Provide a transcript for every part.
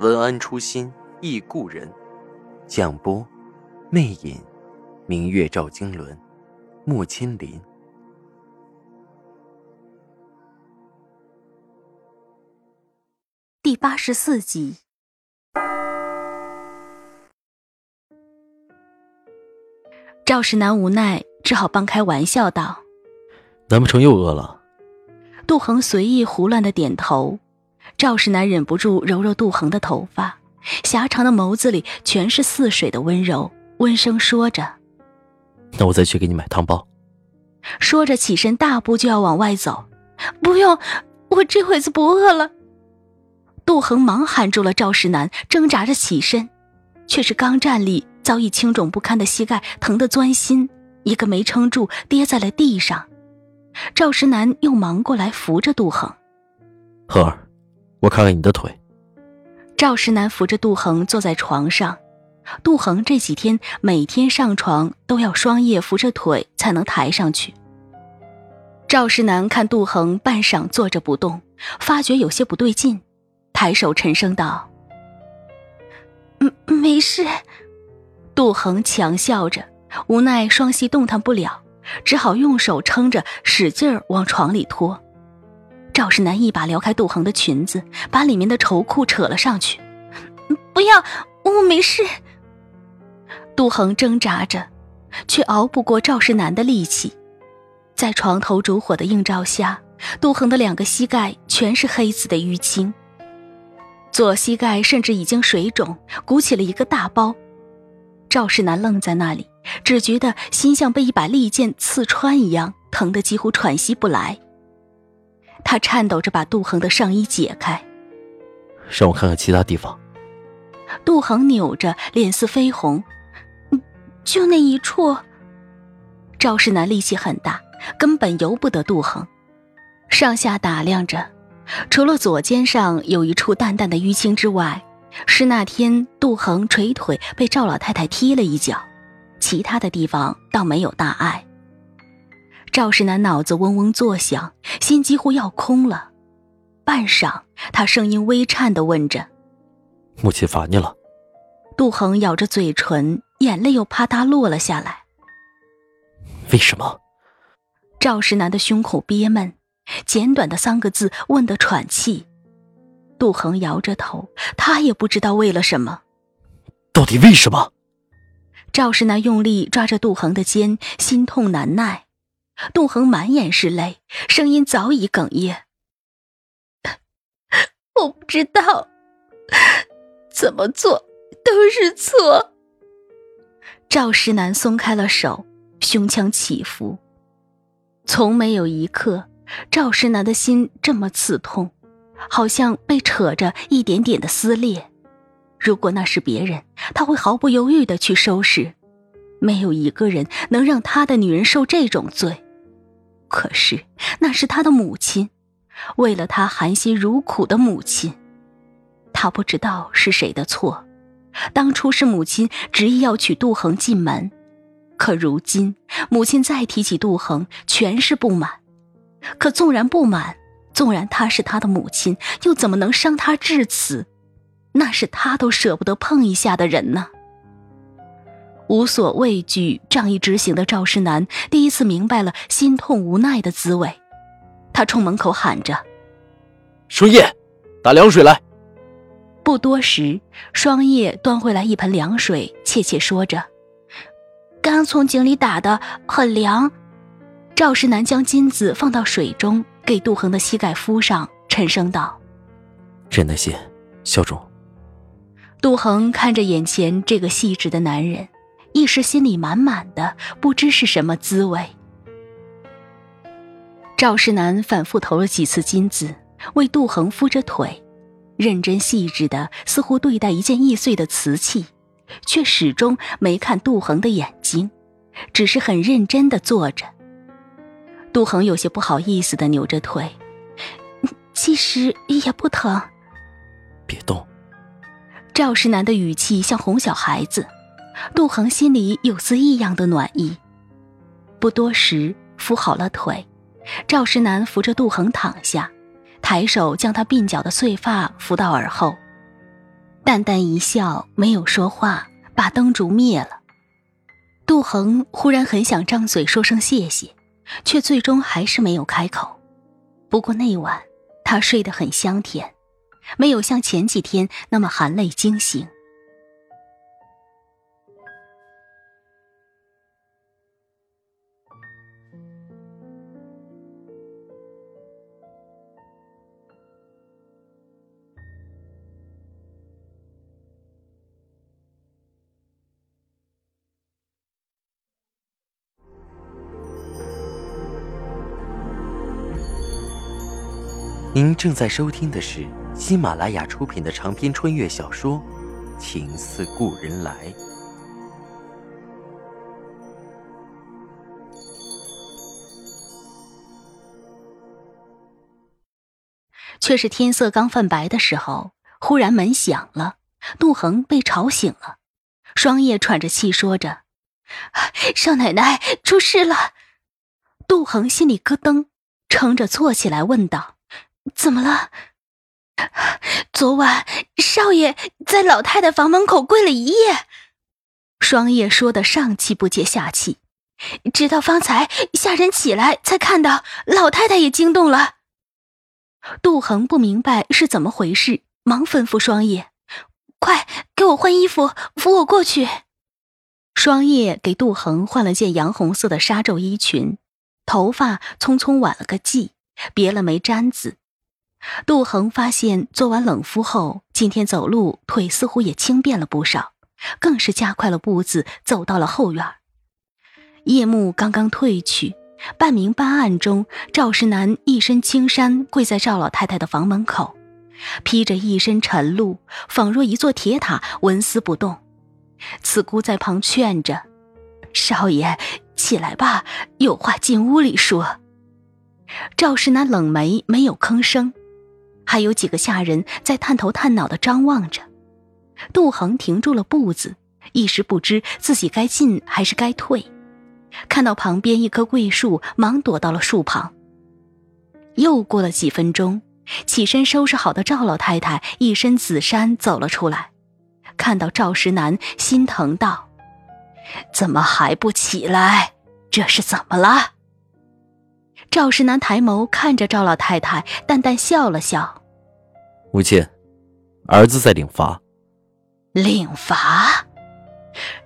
文安初心忆故人，蒋波，魅影，明月照经纶，木千林。第八十四集。赵世南无奈，只好半开玩笑道：“难不成又饿了？”杜恒随意胡乱的点头。赵世南忍不住揉揉杜恒的头发，狭长的眸子里全是似水的温柔，温声说着：“那我再去给你买汤包。”说着起身大步就要往外走。“不用，我这会子不饿了。”杜恒忙喊住了赵世南，挣扎着起身，却是刚站立，早已青肿不堪的膝盖疼得钻心，一个没撑住，跌在了地上。赵石南又忙过来扶着杜恒：“恒儿。”我看看你的腿。赵世南扶着杜恒坐在床上，杜恒这几天每天上床都要双叶扶着腿才能抬上去。赵世南看杜恒半晌坐着不动，发觉有些不对劲，抬手沉声道：“嗯，没事。”杜恒强笑着，无奈双膝动弹不了，只好用手撑着，使劲儿往床里拖。赵世南一把撩开杜恒的裙子，把里面的绸裤扯了上去。不要，我没事。杜恒挣扎着，却熬不过赵世南的力气。在床头烛火的映照下，杜恒的两个膝盖全是黑紫的淤青，左膝盖甚至已经水肿，鼓起了一个大包。赵世南愣在那里，只觉得心像被一把利剑刺穿一样，疼得几乎喘息不来。他颤抖着把杜恒的上衣解开，让我看看其他地方。杜恒扭着脸色绯红，就那一处。赵世南力气很大，根本由不得杜恒，上下打量着，除了左肩上有一处淡淡的淤青之外，是那天杜恒捶腿被赵老太太踢了一脚，其他的地方倒没有大碍。赵世南脑子嗡嗡作响，心几乎要空了。半晌，他声音微颤的问着：“母亲罚你了？”杜恒咬着嘴唇，眼泪又啪嗒落了下来。为什么？赵世南的胸口憋闷，简短的三个字问得喘气。杜恒摇着头，他也不知道为了什么。到底为什么？赵世南用力抓着杜恒的肩，心痛难耐。杜恒满眼是泪，声音早已哽咽。我不知道，怎么做都是错。赵石南松开了手，胸腔起伏。从没有一刻，赵石南的心这么刺痛，好像被扯着一点点的撕裂。如果那是别人，他会毫不犹豫的去收拾。没有一个人能让他的女人受这种罪。可是那是他的母亲，为了他含辛茹苦的母亲，他不知道是谁的错。当初是母亲执意要娶杜恒进门，可如今母亲再提起杜恒，全是不满。可纵然不满，纵然她是他的母亲，又怎么能伤他至此？那是他都舍不得碰一下的人呢。无所畏惧、仗义执行的赵世南第一次明白了心痛无奈的滋味，他冲门口喊着：“双叶，打凉水来。”不多时，双叶端回来一盆凉水，怯怯说着：“刚从井里打的，很凉。”赵世南将金子放到水中，给杜恒的膝盖敷上，沉声道：“真耐心，小种。”杜恒看着眼前这个细致的男人。一时心里满满的，不知是什么滋味。赵世南反复投了几次金子，为杜恒敷着腿，认真细致的，似乎对待一件易碎的瓷器，却始终没看杜恒的眼睛，只是很认真的坐着。杜恒有些不好意思的扭着腿，其实也不疼。别动。赵石南的语气像哄小孩子，杜恒心里有丝异样的暖意。不多时，扶好了腿，赵石南扶着杜恒躺下。抬手将他鬓角的碎发拂到耳后，淡淡一笑，没有说话，把灯烛灭了。杜恒忽然很想张嘴说声谢谢，却最终还是没有开口。不过那晚他睡得很香甜，没有像前几天那么含泪惊醒。您正在收听的是喜马拉雅出品的长篇穿越小说《情似故人来》。却是天色刚泛白的时候，忽然门响了，杜恒被吵醒了，双叶喘着气说着：“少奶奶出事了。”杜恒心里咯噔，撑着坐起来问道。怎么了？昨晚少爷在老太太房门口跪了一夜。双叶说的上气不接下气，直到方才下人起来，才看到老太太也惊动了。杜恒不明白是怎么回事，忙吩咐双叶：“快给我换衣服，扶我过去。”双叶给杜恒换了件洋红色的纱皱衣裙，头发匆匆挽了个髻，别了枚簪子。杜恒发现做完冷敷后，今天走路腿似乎也轻便了不少，更是加快了步子走到了后院。夜幕刚刚褪去，半明半暗中，赵石南一身青衫跪在赵老太太的房门口，披着一身晨露，仿若一座铁塔，纹丝不动。慈姑在旁劝着：“少爷，起来吧，有话进屋里说。”赵石南冷眉，没有吭声。还有几个下人在探头探脑的张望着，杜恒停住了步子，一时不知自己该进还是该退。看到旁边一棵桂树，忙躲到了树旁。又过了几分钟，起身收拾好的赵老太太一身紫衫走了出来，看到赵石南，心疼道：“怎么还不起来？这是怎么了？”赵石南抬眸看着赵老太太，淡淡笑了笑：“母亲，儿子在领罚。”领罚。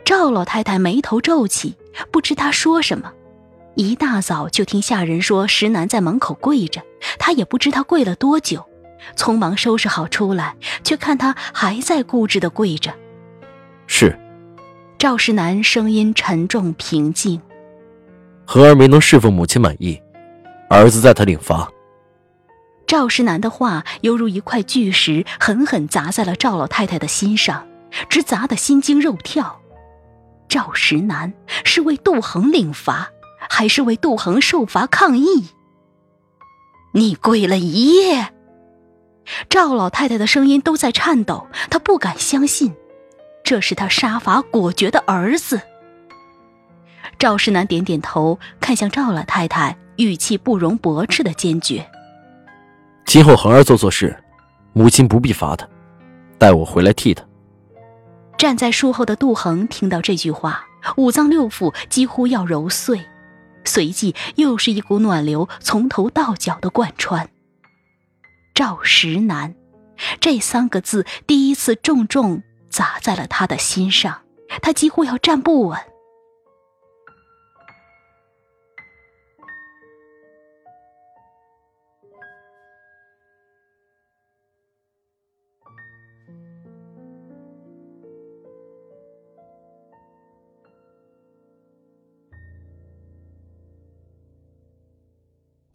赵老太太眉头皱起，不知他说什么。一大早就听下人说石南在门口跪着，他也不知他跪了多久，匆忙收拾好出来，却看他还在固执的跪着。是。赵石南声音沉重平静：“和儿没能侍奉母亲满意。”儿子在他领罚。赵石南的话犹如一块巨石，狠狠砸在了赵老太太的心上，直砸得心惊肉跳。赵石南是为杜恒领罚，还是为杜恒受罚抗议？你跪了一夜。赵老太太的声音都在颤抖，她不敢相信，这是他杀伐果决的儿子。赵石南点点头，看向赵老太太。语气不容驳斥的坚决。今后恒儿做错事，母亲不必罚他，待我回来替他。站在树后的杜恒听到这句话，五脏六腑几乎要揉碎，随即又是一股暖流从头到脚的贯穿。赵石南，这三个字第一次重重砸在了他的心上，他几乎要站不稳。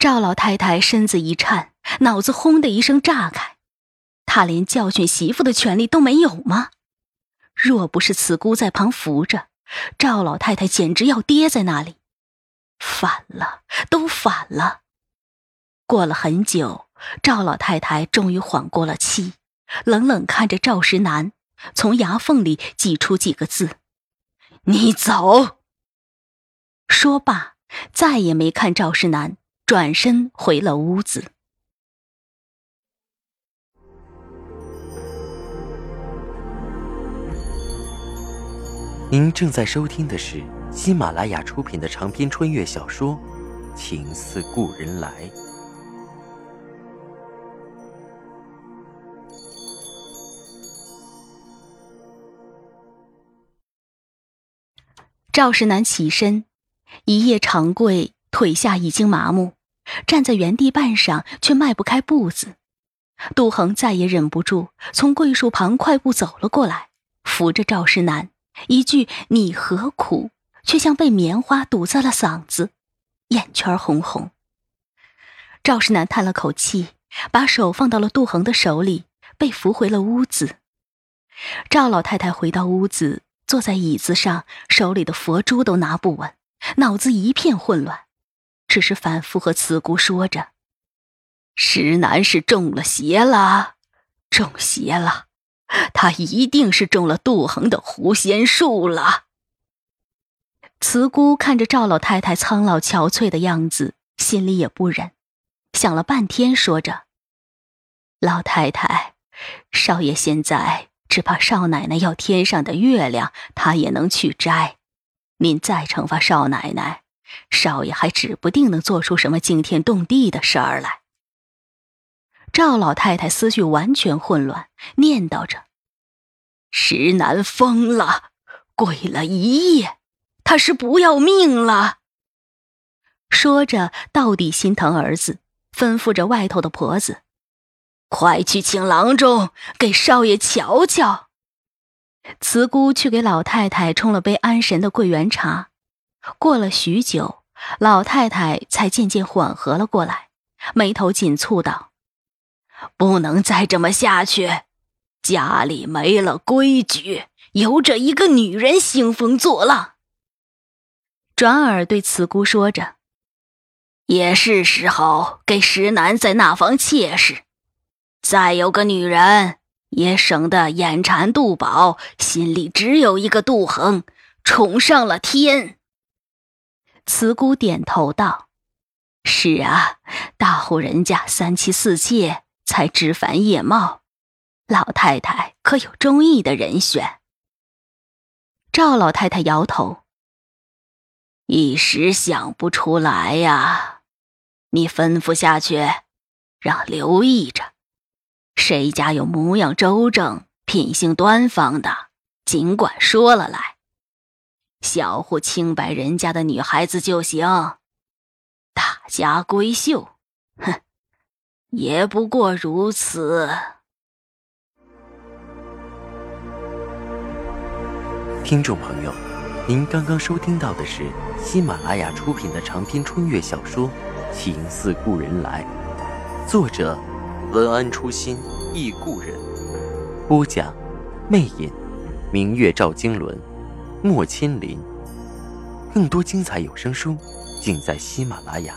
赵老太太身子一颤，脑子轰的一声炸开，她连教训媳妇的权利都没有吗？若不是慈姑在旁扶着，赵老太太简直要跌在那里。反了，都反了。过了很久，赵老太太终于缓过了气，冷冷看着赵石南，从牙缝里挤出几个字：“你走。”说罢，再也没看赵石南，转身回了屋子。您正在收听的是喜马拉雅出品的长篇穿越小说《情似故人来》。赵世南起身，一夜长跪，腿下已经麻木，站在原地半晌却迈不开步子。杜恒再也忍不住，从桂树旁快步走了过来，扶着赵世南。一句“你何苦”，却像被棉花堵在了嗓子，眼圈红红。赵世南叹了口气，把手放到了杜恒的手里，被扶回了屋子。赵老太太回到屋子，坐在椅子上，手里的佛珠都拿不稳，脑子一片混乱，只是反复和慈姑说着：“石南是中了邪了，中邪了。”他一定是中了杜恒的狐仙术了。慈姑看着赵老太太苍老憔悴的样子，心里也不忍，想了半天，说着：“老太太，少爷现在只怕少奶奶要天上的月亮，他也能去摘。您再惩罚少奶奶，少爷还指不定能做出什么惊天动地的事儿来。”赵老太太思绪完全混乱，念叨着：“石南疯了，跪了一夜，他是不要命了。”说着，到底心疼儿子，吩咐着外头的婆子：“快去请郎中给少爷瞧瞧。”慈姑去给老太太冲了杯安神的桂圆茶。过了许久，老太太才渐渐缓和了过来，眉头紧蹙道。不能再这么下去，家里没了规矩，由着一个女人兴风作浪。转而对慈姑说着：“也是时候给石楠再纳房妾室，再有个女人，也省得眼馋杜宝，心里只有一个杜恒，宠上了天。”慈姑点头道：“是啊，大户人家三妻四妾。”才枝繁叶茂，老太太可有中意的人选？赵老太太摇头，一时想不出来呀。你吩咐下去，让留意着，谁家有模样周正、品性端方的，尽管说了来。小户清白人家的女孩子就行，大家闺秀，哼。也不过如此。听众朋友，您刚刚收听到的是喜马拉雅出品的长篇穿越小说《情似故人来》，作者文安初心忆故人，播讲魅影，明月照经纶，莫千林。更多精彩有声书，尽在喜马拉雅。